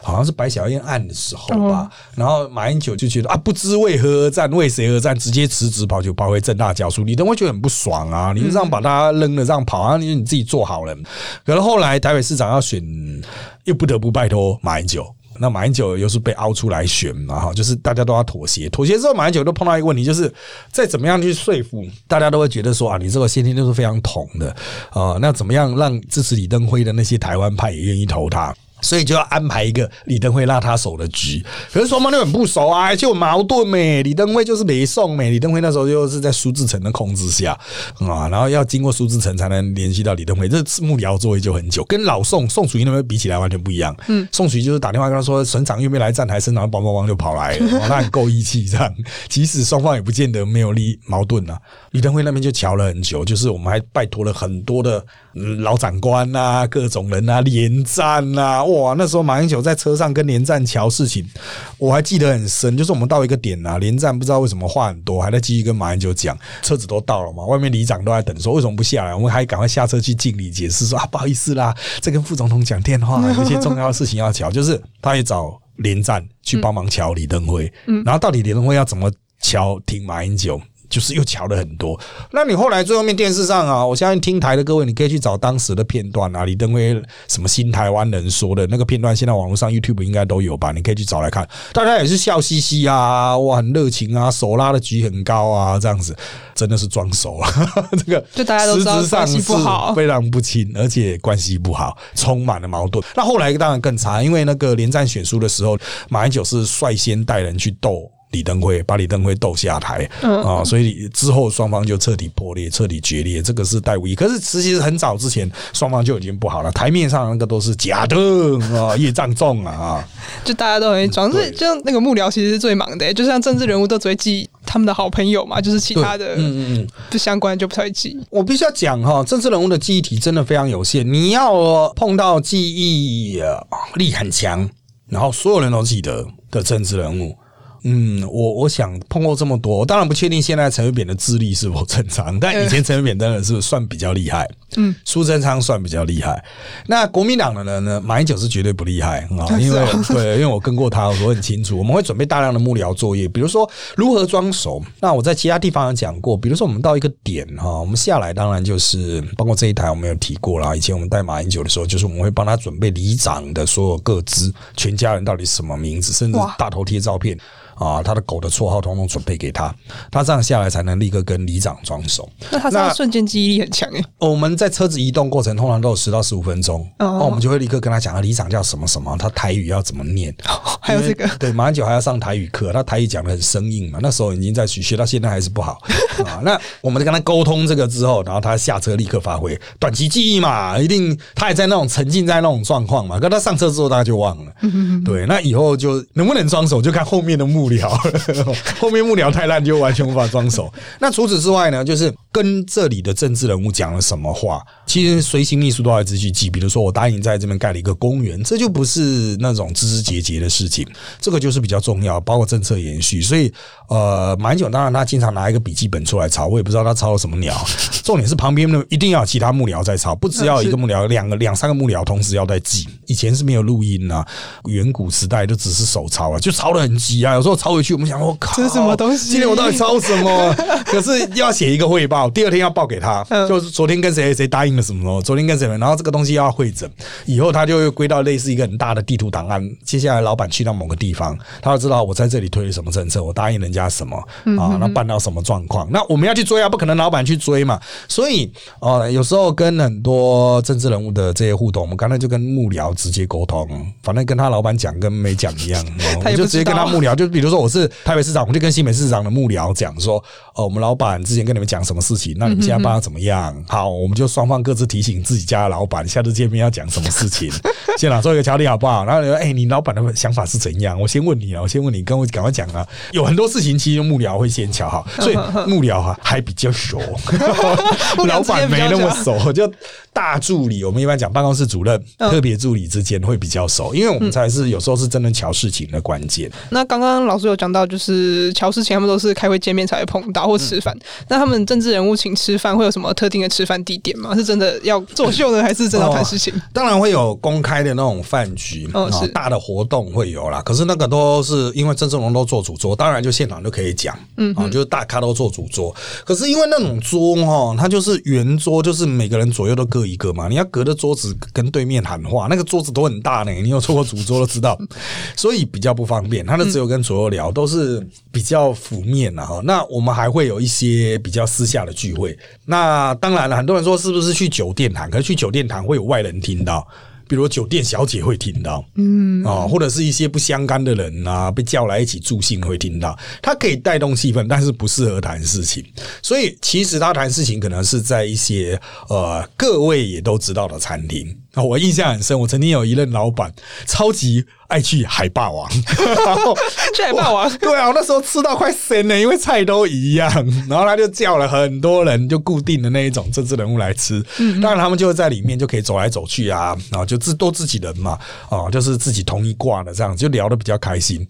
好像。是白小燕案的时候吧，然后马英九就觉得啊，不知为何而战，为谁而战，直接辞职跑就跑回正大教书。李登辉觉得很不爽啊，你就这样把他扔了，这样跑啊，你你自己做好了。可是后来台北市长要选，又不得不拜托马英九。那马英九又是被凹出来选嘛，哈，就是大家都要妥协。妥协之后，马英九都碰到一个问题，就是再怎么样去说服，大家都会觉得说啊，你这个先天就是非常统的啊，那怎么样让支持李登辉的那些台湾派也愿意投他？所以就要安排一个李登辉拉他手的局，可是双方都很不熟啊，而且有矛盾咩。李登辉就是没送咩，李登辉那时候就是在苏志成的控制下啊，然后要经过苏志成才能联系到李登辉，这幕僚作业就很久，跟老宋宋楚瑜那边比起来完全不一样。嗯，宋楚瑜就是打电话跟他说省长愿不愿意来站台，省长梆梆梆就跑来了，那很够义气这样。即使双方也不见得没有利矛盾啊，李登辉那边就瞧了很久，就是我们还拜托了很多的老长官啊，各种人啊，连战呐。哇，那时候马英九在车上跟连战桥事情，我还记得很深。就是我们到一个点啊，连战不知道为什么话很多，还在继续跟马英九讲。车子都到了嘛，外面里长都在等，说为什么不下来？我们还赶快下车去敬礼解释，说啊不好意思啦，在跟副总统讲电话，有些重要的事情要瞧。就是他也找连战去帮忙瞧李登辉，然后到底李登辉要怎么瞧听马英九？就是又巧了很多，那你后来最后面电视上啊，我相信听台的各位，你可以去找当时的片段啊，李登辉什么新台湾人说的那个片段，现在网络上 YouTube 应该都有吧？你可以去找来看，大家也是笑嘻嘻啊，哇，很热情啊，手拉的举很高啊，这样子真的是装熟了。这个就大家都知道关系不好，非常不亲，而且关系不好，充满了矛盾。那后来当然更差，因为那个连战选书的时候，马英九是率先带人去斗。李登辉把李登辉斗下台啊，所以之后双方就彻底破裂、彻底决裂。这个是戴无疑，可是其实很早之前双方就已经不好了。台面上那个都是假的啊，业障重啊，就大家都很装。所以就那个幕僚其实是最忙的，就像政治人物都只会记他们的好朋友嘛，就是其他的嗯嗯嗯不相关就不太记。我必须要讲哈，政治人物的记忆体真的非常有限。你要碰到记忆力很强，然后所有人都记得的政治人物。嗯，我我想碰过这么多，我当然不确定现在陈水扁的智力是否正常，但以前陈水扁真的是算比较厉害。嗯，苏贞昌算比较厉害。那国民党的人呢？马英九是绝对不厉害啊，因为对，因为我跟过他，我很清楚。我们会准备大量的幕僚作业，比如说如何装熟。那我在其他地方有讲过，比如说我们到一个点哈，我们下来当然就是包括这一台，我们有提过啦。以前我们带马英九的时候，就是我们会帮他准备里长的所有各资，全家人到底什么名字，甚至大头贴照片。啊，他的狗的绰号统统准备给他，他这样下来才能立刻跟里长装熟。那他这瞬间记忆力很强诶。我们在车子移动过程通常都有十到十五分钟，哦，我们就会立刻跟他讲，里长叫什么什么，他台语要怎么念。还有这个，对，马上九还要上台语课，他台语讲的很生硬嘛，那时候已经在学，学到现在还是不好啊。那我们跟他沟通这个之后，然后他下车立刻发挥短期记忆嘛，一定他也在那种沉浸在那种状况嘛。可他上车之后，大家就忘了。对，那以后就能不能装手，就看后面的幕。幕僚，后面幕僚太烂，就完全无法装手。那除此之外呢？就是跟这里的政治人物讲了什么话，其实随行秘书都要自己记。比如说，我答应在这边盖了一个公园，这就不是那种枝枝节节的事情，这个就是比较重要，包括政策延续。所以，呃，马英九当然他经常拿一个笔记本出来抄，我也不知道他抄了什么鸟。重点是旁边呢一定要有其他幕僚在抄，不只要一个幕僚，两个两三个幕僚同时要在记。以前是没有录音啊，远古时代都只是手抄啊，就抄的很急啊。有时候抄回去，我们想，我靠，这是什么东西？今天我到底抄什么？可是要写一个汇报。第二天要报给他，就是昨天跟谁谁答应了什么，昨天跟谁，然后这个东西要会诊，以后他就会归到类似一个很大的地图档案。接下来老板去到某个地方，他就知道我在这里推了什么政策，我答应人家什么啊，那办到什么状况，那我们要去追啊，不可能老板去追嘛。所以哦，有时候跟很多政治人物的这些互动，我们刚才就跟幕僚直接沟通，反正跟他老板讲跟没讲一样，我就直接跟他幕僚，就比如说我是台北市长，我就跟新北市长的幕僚讲说，哦，我们老板之前跟你们讲什么事情，那你们现在帮他怎么样？好，我们就双方各自提醒自己家的老板，下次见面要讲什么事情，先拿做一个桥理好不好？然后你说哎，你老板的想法是怎样？我先问你啊，我先问你，跟我赶快讲啊。有很多事情其实幕僚会先瞧好，所以幕僚哈还比较熟，老板没那么熟，就大助理，我们一般讲办公室主任、特别助理之间会比较熟，因为我们才是有时候是真的瞧事情的关键。那刚刚老师有讲到，就是瞧事情，他们都是开会见面才会碰到或吃饭。那他们政治人物请吃饭会有什么特定的吃饭地点吗？是真的要作秀呢，还是真的要谈事情？当然会有公开的那种饭局，哦，是大的活动会有啦。可是那个都是因为郑志龙都做主桌，当然就现场就可以讲，嗯啊，就是大咖都做主桌。可是因为那种桌哈，它就是圆桌，就是每个人左右都各一个嘛，你要隔着桌子跟对面喊话，那个桌子都很大呢。你有做过主桌都知道，所以比较不方便。他的只有跟左右聊，都是比较 phủ 面的哈。那我们还会有一些比较私下的聚会。那当然了，很多人说是不是去酒店谈？可是去酒店谈会有外人听到。比如酒店小姐会听到，嗯啊，或者是一些不相干的人啊，被叫来一起助兴会听到，他可以带动气氛，但是不适合谈事情。所以其实他谈事情可能是在一些呃各位也都知道的餐厅。啊，我印象很深，我曾经有一任老板超级爱去海霸王，然后去海霸王，对啊，我那时候吃到快生了，因为菜都一样，然后他就叫了很多人，就固定的那一种政治人物来吃，当然他们就会在里面就可以走来走去啊，然后就自都自己人嘛，啊，就是自己同一挂的这样，就聊得比较开心。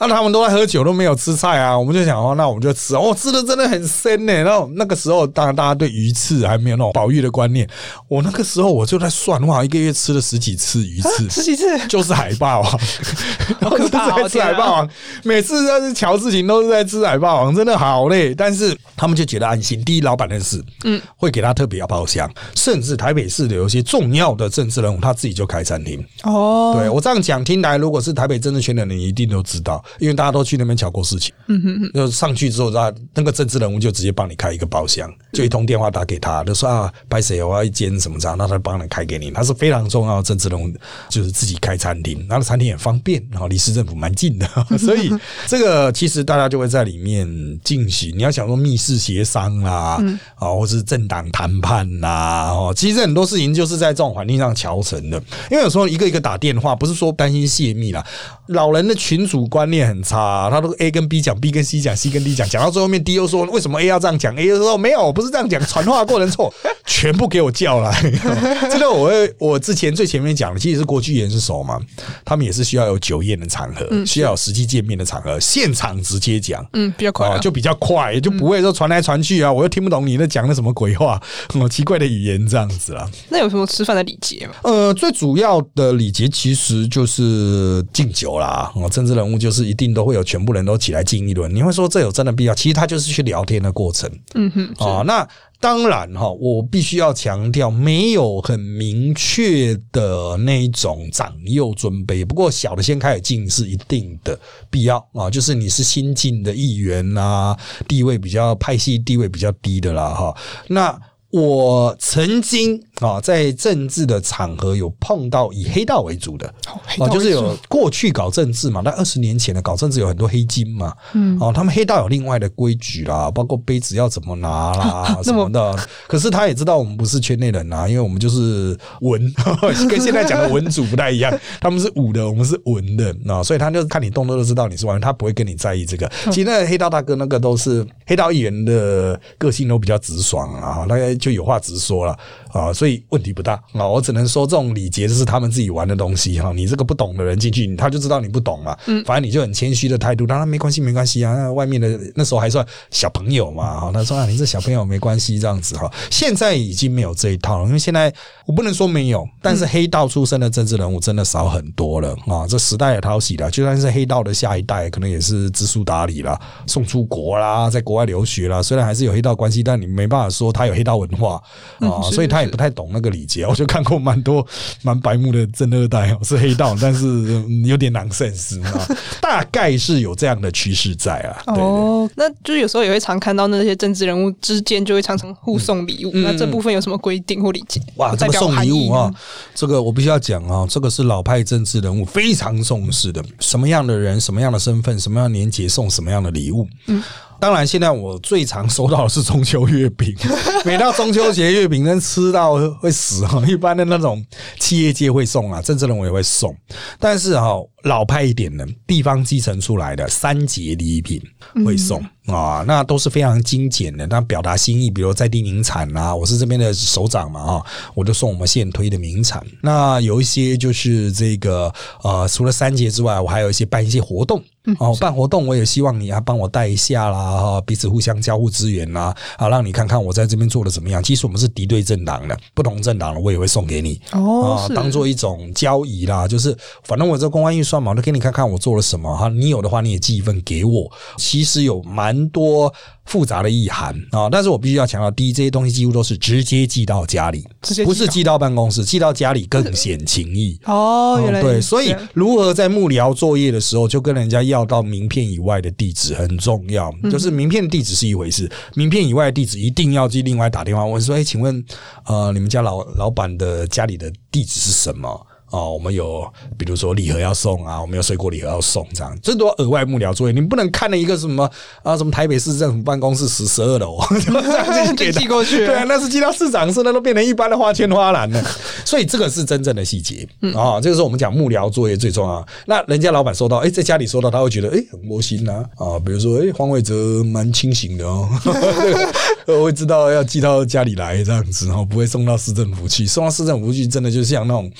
那他们都在喝酒，都没有吃菜啊！我们就想哦，那我们就吃哦，吃的真的很深呢。然后那个时候，当然大家对鱼翅还没有那种保育的观念。我那个时候我就在算，哇，一个月吃了十几次鱼翅，十几次就是海霸王，好可怕！吃海霸王，每次都是乔事情都是在吃海霸王，真的好累。但是他们就觉得安心。第一，老板认识，嗯，会给他特别要包厢，甚至台北市的有些重要的政治人物，他自己就开餐厅。哦，对我这样讲听来，如果是台北政治圈的人，一定都知道。因为大家都去那边瞧过事情，嗯哼，就上去之后，那那个政治人物就直接帮你开一个包厢，就一通电话打给他，就说啊，白谁我要一间什么这样，那他帮你开给你。他是非常重要的政治人物，就是自己开餐厅，然后餐厅也方便，然后离市政府蛮近的，所以这个其实大家就会在里面进行。你要想说密室协商啊，啊，或是政党谈判呐，哦，其实很多事情就是在这种环境上调成的。因为有时候一个一个打电话，不是说担心泄密啦，老人的群主观念。很差，他都 A 跟 B 讲，B 跟 C 讲，C 跟 D 讲，讲到最后面 D 又说为什么 A 要这样讲，A 又说没有，不是这样讲，传话过程错，全部给我叫来。这个我我之前最前面讲的，其实是国剧研是熟嘛，他们也是需要有酒宴的场合，需要有实际见面的场合，现场直接讲，嗯，比较快，就比较快，就不会说传来传去啊，我又听不懂你那讲的什么鬼话，什么奇怪的语言这样子啊。那有什么吃饭的礼节吗？呃，最主要的礼节其实就是敬酒啦，政治人物就是一。定都会有全部人都起来敬一轮，你会说这有真的必要？其实他就是去聊天的过程。嗯哼，啊，那当然哈，我必须要强调，没有很明确的那一种长幼尊卑。不过小的先开始敬是一定的必要啊，就是你是新进的议员啊，地位比较派系地位比较低的啦哈。那我曾经啊，在政治的场合有碰到以黑道为主的。黑道啊，就是有过去搞政治嘛，那二十年前的搞政治有很多黑金嘛，嗯，哦，他们黑道有另外的规矩啦，包括杯子要怎么拿啦 什么的。可是他也知道我们不是圈内人啊，因为我们就是文，跟现在讲的文主不太一样，他们是武的，我们是文的啊，所以他就看你动作就知道你是玩，他不会跟你在意这个。其实那个黑道大哥那个都是黑道议员的个性都比较直爽啊，大概就有话直说了。啊，所以问题不大。啊。我只能说这种礼节就是他们自己玩的东西哈，你这个不懂的人进去，他就知道你不懂嘛，嗯，反正你就很谦虚的态度，当然没关系没关系啊，那外面的那时候还算小朋友嘛，哈，他说啊你这小朋友没关系这样子哈，现在已经没有这一套了，因为现在我不能说没有，但是黑道出身的政治人物真的少很多了啊，这时代也淘洗了，就算是黑道的下一代，可能也是知书达理啦，送出国啦，在国外留学啦，虽然还是有黑道关系，但你没办法说他有黑道文化啊，是所以他不太懂那个礼节。我就看过蛮多 蛮白目的正二代哦，是黑道，但是 嗯有点 nonsense 啊，大概是有这样的趋势在啊。哦，那就是有时候也会常看到那些政治人物之间就会常常互送礼物，那这部分有什么规定或礼节？嗯哇，这个送礼物啊，，这个我必须要讲啊，这个是老派政治人物非常重视的。什么样的人、什么样的身份、什么样的年节送什么样的礼物。嗯。当然，现在我最常收到的是中秋月饼，每到中秋节月饼，能吃到会死哈。一般的那种企业界会送啊，政治人物也会送，但是哈、老派一点的地方继承出来的三节礼品会送。啊，那都是非常精简的，那表达心意，比如在地名产啊，我是这边的首长嘛，啊，我就送我们现推的名产。那有一些就是这个呃，除了三节之外，我还有一些办一些活动。哦，办活动我也希望你啊帮我带一下啦，哈，彼此互相交互资源啦，啊，让你看看我在这边做的怎么样。其实我们是敌对政党的，不同政党的，我也会送给你。啊，哦是当做一种交易啦，就是反正我这公关预算嘛，我都给你看看我做了什么哈，你有的话你也寄一份给我。其实有蛮多复杂的意涵啊，但是我必须要强调，第一这些东西几乎都是直接寄到家里，不是寄到办公室，寄到家里更显情意。哦，原来对，所以如何在幕僚作业的时候就跟人家要到名片以外的地址很重要。嗯就是名片地址是一回事，名片以外的地址一定要去另外打电话问说：“哎，请问呃，你们家老老板的家里的地址是什么？”哦，我们有比如说礼盒要送啊，我们有水果礼盒要送，这样这都额外幕僚作业。你不能看了一个什么啊，什么台北市政府办公室十十二楼，就这样寄过去对啊，那是寄到市长室，那都变成一般的花千花篮了。所以这个是真正的细节啊，这个是我们讲幕僚作业最重要。那人家老板收到，哎，在家里收到，他会觉得哎很窝心呐啊。比如说，哎，黄伟哲蛮清醒的哦，会知道要寄到家里来这样子，然后不会送到市政府去。送到市政府去，真的就像那种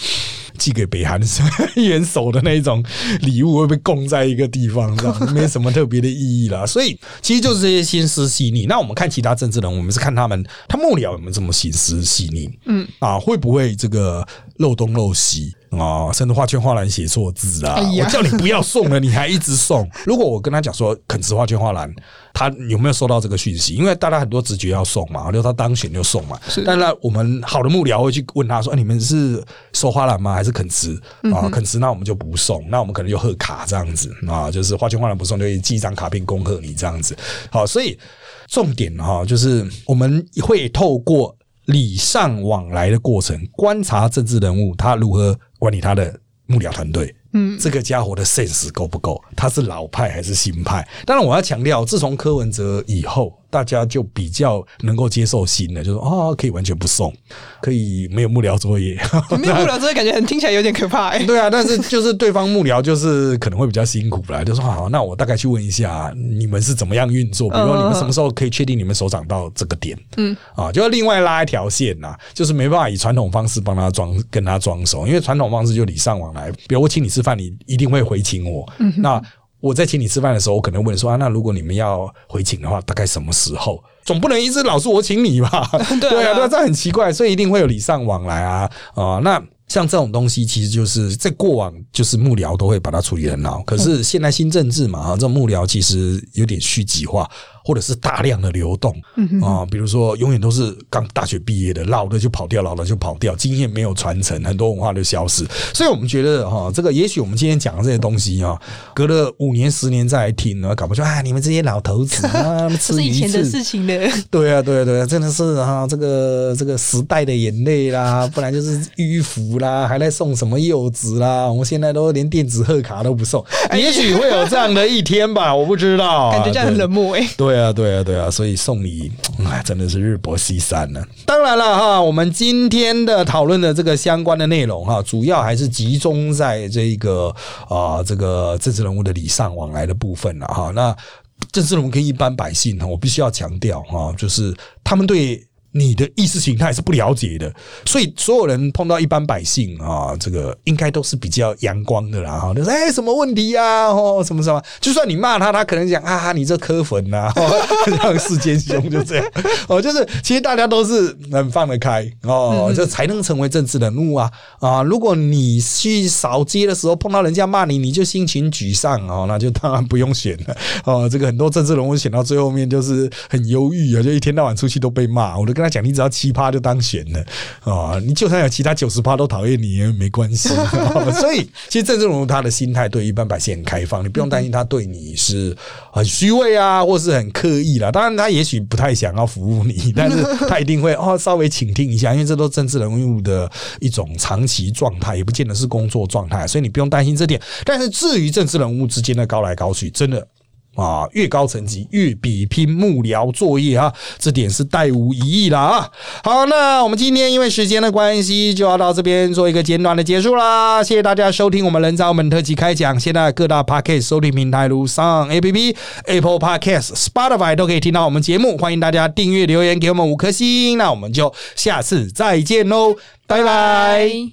寄给北韩元首 的那一种礼物，会被供在一个地方，这样没什么特别的意义啦。所以其实就是这些心思细腻。那我们看其他政治人，我们是看他们他幕僚有没有这么心思细腻，嗯啊，会不会这个漏东漏西？啊，甚至画圈画栏写错字啊！哎我叫你不要送了，你还一直送。如果我跟他讲说肯吃画圈画栏，他有没有收到这个讯息？因为大家很多直觉要送嘛，就他当选就送嘛。是但那我们好的幕僚会去问他说：“哎你们是收花篮吗？还是肯吃啊？肯吃那我们就不送，那我们可能就贺卡这样子啊，就是画圈花篮不送，就寄一张卡片恭贺你这样子。好，所以重点哈，就是我们会透过礼尚往来的过程，观察政治人物他如何管理他的幕僚团队。嗯，这个家伙的 sense 够不够？他是老派还是新派？当然，我要强调，自从柯文哲以后，大家就比较能够接受新的，就是哦，可以完全不送，可以没有幕僚作业。没有幕僚作业感觉很听起来有点可怕哎。对啊，但是就是对方幕僚就是可能会比较辛苦啦，就说好，那我大概去问一下你们是怎么样运作，比如说你们什么时候可以确定你们手掌到这个点，嗯啊，就要另外拉一条线呐，就是没办法以传统方式帮他装跟他装熟，因为传统方式就礼尚往来，比如我请你吃饭，你一定会回请我，嗯那。我在请你吃饭的时候，我可能问说啊，那如果你们要回请的话，大概什么时候？总不能一直老是我请你吧？对啊 对啊，这样很奇怪，所以一定会有礼尚往来啊啊、那。像这种东西，其实就是在过往就是幕僚都会把它处理很好，可是现在新政治嘛，哈，这种幕僚其实有点续集化，或者是大量的流动。啊，比如说永远都是刚大学毕业的，老的就跑掉，老的就跑掉，经验没有传承，很多文化就消失。所以我们觉得哈，这个也许我们今天讲的这些东西啊，隔了五年、十年再来听呢，搞不出啊，你们这些老头子啊，吃是以前的事情了。对啊，对啊，对啊，真的是哈、这个这个时代的眼泪啦，不然就是迂腐啦，还在送什么柚子啦，我们现在都连电子贺卡都不送，也许会有这样的一天吧，我不知道，感觉这样很冷漠哎、对对啊，对啊，对啊，所以送礼，哎，真的是日薄西山了。当然了哈，我们今天的讨论的这个相关的内容哈，主要还是集中在这个啊、这个政治人物的礼尚往来的部分了哈。那政治人物跟一般百姓呢，我必须要强调哈，就是他们对。你的意识形态是不了解的，所以所有人碰到一般百姓啊，这个应该都是比较阳光的啦哈，就是哎什么问题呀、哦什么什么，就算你骂他，他可能讲啊你这磕粉呐、哦，这样世间凶就这样哦，就是其实大家都是很放得开哦，这才能成为政治人物啊啊！如果你去扫街的时候碰到人家骂你，你就心情沮丧哦，那就当然不用选了哦。这个很多政治人物选到最后面就是很忧郁啊，就一天到晚出去都被骂，我都跟他讲，你只要七趴就当选了啊，你就算有其他九十趴都讨厌你也没关系。哦所以其实政治人物他的心态对一般百姓很开放，你不用担心他对你是很虚伪啊，或是很刻意啦。当然他也许不太想要服务你，但是他一定会哦稍微倾听一下，因为这都是政治人物的一种长期状态，也不见得是工作状态，所以你不用担心这点。但是至于政治人物之间的高来高去，真的。啊，越高层级越比拼幕僚作业啊，这点是带无疑义啦啊。好，那我们今天因为时间的关系，就要到这边做一个简短的结束啦。谢谢大家收听我们人造门特辑开讲，现在各大 podcast 收听平台如上 APP、Apple Podcast、Spotify 都可以听到我们节目，欢迎大家订阅留言给我们五颗星。那我们就下次再见喽，拜拜。